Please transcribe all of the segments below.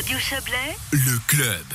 Radio Chablais, Le club.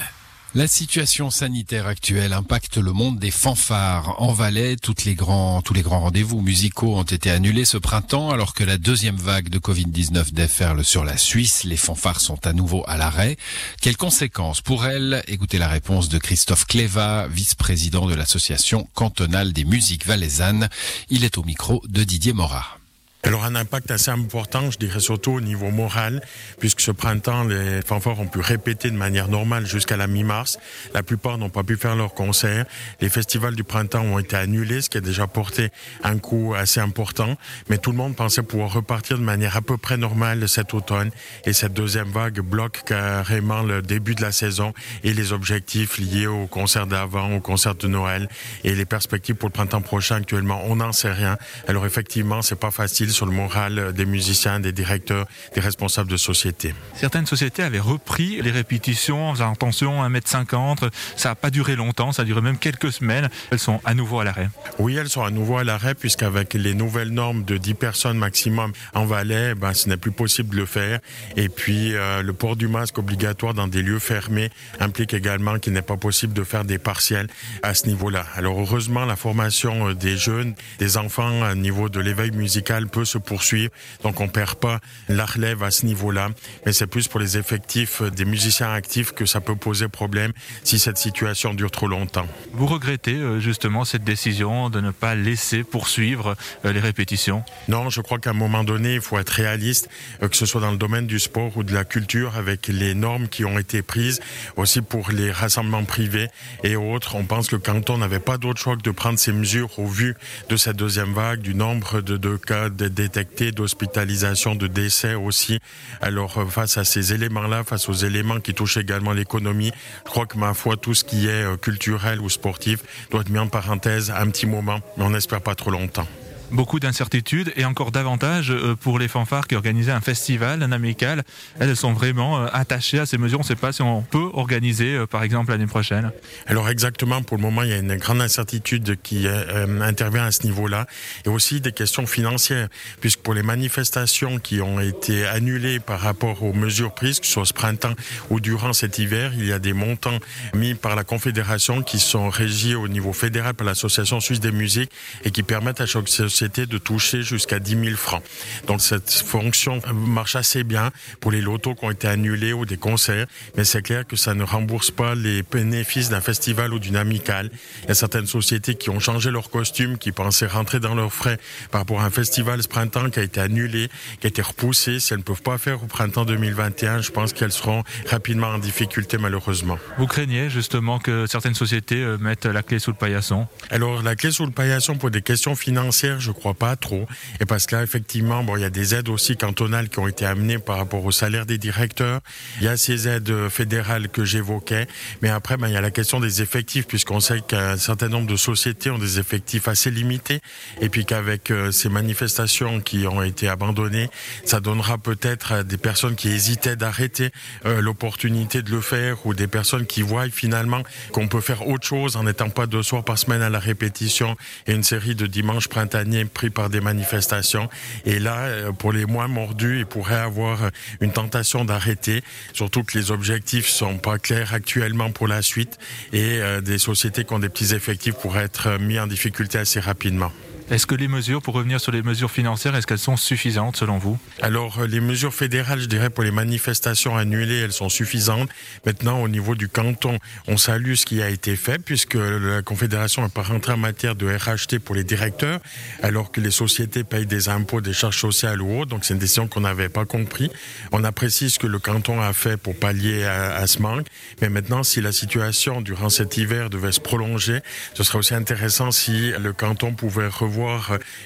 La situation sanitaire actuelle impacte le monde des fanfares. En Valais, toutes les grands, tous les grands rendez-vous musicaux ont été annulés ce printemps alors que la deuxième vague de Covid-19 déferle sur la Suisse. Les fanfares sont à nouveau à l'arrêt. Quelles conséquences pour elles? Écoutez la réponse de Christophe Cléva, vice-président de l'association cantonale des musiques valaisannes. Il est au micro de Didier Morat. Alors un impact assez important, je dirais surtout au niveau moral, puisque ce printemps, les fanfares ont pu répéter de manière normale jusqu'à la mi-mars. La plupart n'ont pas pu faire leurs concerts. Les festivals du printemps ont été annulés, ce qui a déjà porté un coût assez important. Mais tout le monde pensait pouvoir repartir de manière à peu près normale cet automne. Et cette deuxième vague bloque carrément le début de la saison et les objectifs liés au concert d'avant, au concert de Noël et les perspectives pour le printemps prochain actuellement. On n'en sait rien. Alors effectivement, c'est pas facile sur le moral des musiciens, des directeurs, des responsables de société. Certaines sociétés avaient repris les répétitions en faisant attention à 1m50. Ça n'a pas duré longtemps, ça a duré même quelques semaines. Elles sont à nouveau à l'arrêt. Oui, elles sont à nouveau à l'arrêt puisqu'avec les nouvelles normes de 10 personnes maximum en Valais, ben, ce n'est plus possible de le faire. Et puis euh, le port du masque obligatoire dans des lieux fermés implique également qu'il n'est pas possible de faire des partiels à ce niveau-là. Alors heureusement, la formation euh, des jeunes, des enfants à niveau de l'éveil musical peut se poursuivre. Donc on perd pas la relève à ce niveau-là. Mais c'est plus pour les effectifs des musiciens actifs que ça peut poser problème si cette situation dure trop longtemps. Vous regrettez euh, justement cette décision de ne pas laisser poursuivre euh, les répétitions? Non, je crois qu'à un moment donné, il faut être réaliste, euh, que ce soit dans le domaine du sport ou de la culture, avec les normes qui ont été prises, aussi pour les rassemblements privés et autres. On pense que le canton n'avait pas d'autre choix que de prendre ces mesures au vu de cette deuxième vague, du nombre de, de cas de détectés, d'hospitalisation, de décès aussi. Alors euh, face à ces éléments-là, face aux éléments qui touchent également l'économie, je crois que ma foi, tout ce qui est euh, culturel ou sportif doit être mis en parenthèse un petit moment, mais on n'espère pas trop longtemps beaucoup d'incertitudes et encore davantage euh, pour les fanfares qui organisaient un festival, un amical. Elles sont vraiment euh, attachées à ces mesures. On ne sait pas si on peut organiser, euh, par exemple, l'année prochaine. Alors exactement, pour le moment, il y a une grande incertitude qui intervient à ce niveau-là et aussi des questions financières, puisque pour les manifestations qui ont été annulées par rapport aux mesures prises, que ce soit ce printemps ou durant cet hiver, il y a des montants mis par la Confédération qui sont régis au niveau fédéral par l'Association suisse des musiques et qui permettent à chaque c'était de toucher jusqu'à 10 000 francs. Donc cette fonction marche assez bien pour les lotos qui ont été annulés ou des concerts, mais c'est clair que ça ne rembourse pas les bénéfices d'un festival ou d'une amicale. Il y a certaines sociétés qui ont changé leur costume, qui pensaient rentrer dans leurs frais par rapport à un festival ce printemps qui a été annulé, qui a été repoussé. Si elles ne peuvent pas faire au printemps 2021, je pense qu'elles seront rapidement en difficulté malheureusement. Vous craignez justement que certaines sociétés euh, mettent la clé sous le paillasson? Alors la clé sous le paillasson pour des questions financières, je crois pas trop. Et parce que là, effectivement, bon, il y a des aides aussi cantonales qui ont été amenées par rapport au salaire des directeurs. Il y a ces aides fédérales que j'évoquais. Mais après, ben, il y a la question des effectifs, puisqu'on sait qu'un certain nombre de sociétés ont des effectifs assez limités. Et puis qu'avec euh, ces manifestations qui ont été abandonnées, ça donnera peut-être à des personnes qui hésitaient d'arrêter euh, l'opportunité de le faire ou des personnes qui voient finalement qu'on peut faire autre chose en n'étant pas deux soirs par semaine à la répétition et une série de dimanches printaniers pris par des manifestations. Et là, euh, pour les moins mordus, il pourrait avoir une tentation d'arrêter, surtout que les objectifs sont pas clairs actuellement pour la suite et euh, des sociétés qui ont des petits effectifs pourraient être mis en difficulté assez rapidement. Est-ce que les mesures, pour revenir sur les mesures financières, est-ce qu'elles sont suffisantes selon vous? Alors, euh, les mesures fédérales, je dirais, pour les manifestations annulées, elles sont suffisantes. Maintenant, au niveau du canton, on salue ce qui a été fait, puisque la Confédération n'a pas rentré en matière de RHT pour les directeurs, alors que les sociétés payent des impôts, des charges sociales ou autres. Donc, c'est une décision qu'on n'avait pas compris. On apprécie ce que le canton a fait pour pallier à, à ce manque. Mais maintenant, si la situation durant cet hiver devait se prolonger, ce serait aussi intéressant si le canton pouvait revoir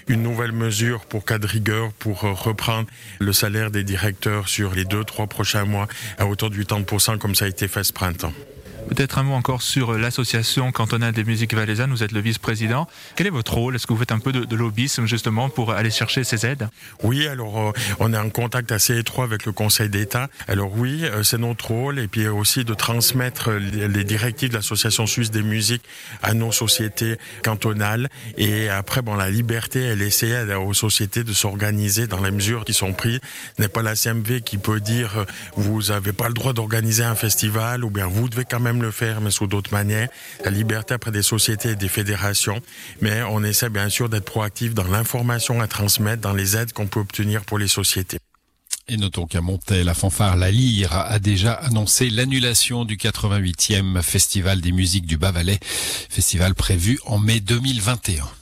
une nouvelle mesure pour cas de rigueur pour reprendre le salaire des directeurs sur les deux, trois prochains mois à hauteur de 80% comme ça a été fait ce printemps. Peut-être un mot encore sur l'association cantonale des musiques valaisannes. Vous êtes le vice-président. Quel est votre rôle? Est-ce que vous faites un peu de, de, lobbyisme justement pour aller chercher ces aides? Oui, alors euh, on est en contact assez étroit avec le Conseil d'État. Alors oui, euh, c'est notre rôle et puis aussi de transmettre les directives de l'Association suisse des musiques à nos sociétés cantonales. Et après, bon, la liberté, elle essaie aux sociétés de s'organiser dans les mesures qui sont prises. Ce n'est pas la CMV qui peut dire euh, vous n'avez pas le droit d'organiser un festival ou bien vous devez quand le faire, mais sous d'autres manières. La liberté après des sociétés et des fédérations. Mais on essaie bien sûr d'être proactif dans l'information à transmettre, dans les aides qu'on peut obtenir pour les sociétés. Et notons qu'à Montaix, la fanfare La Lyre a déjà annoncé l'annulation du 88e Festival des musiques du Bas-Valais, festival prévu en mai 2021.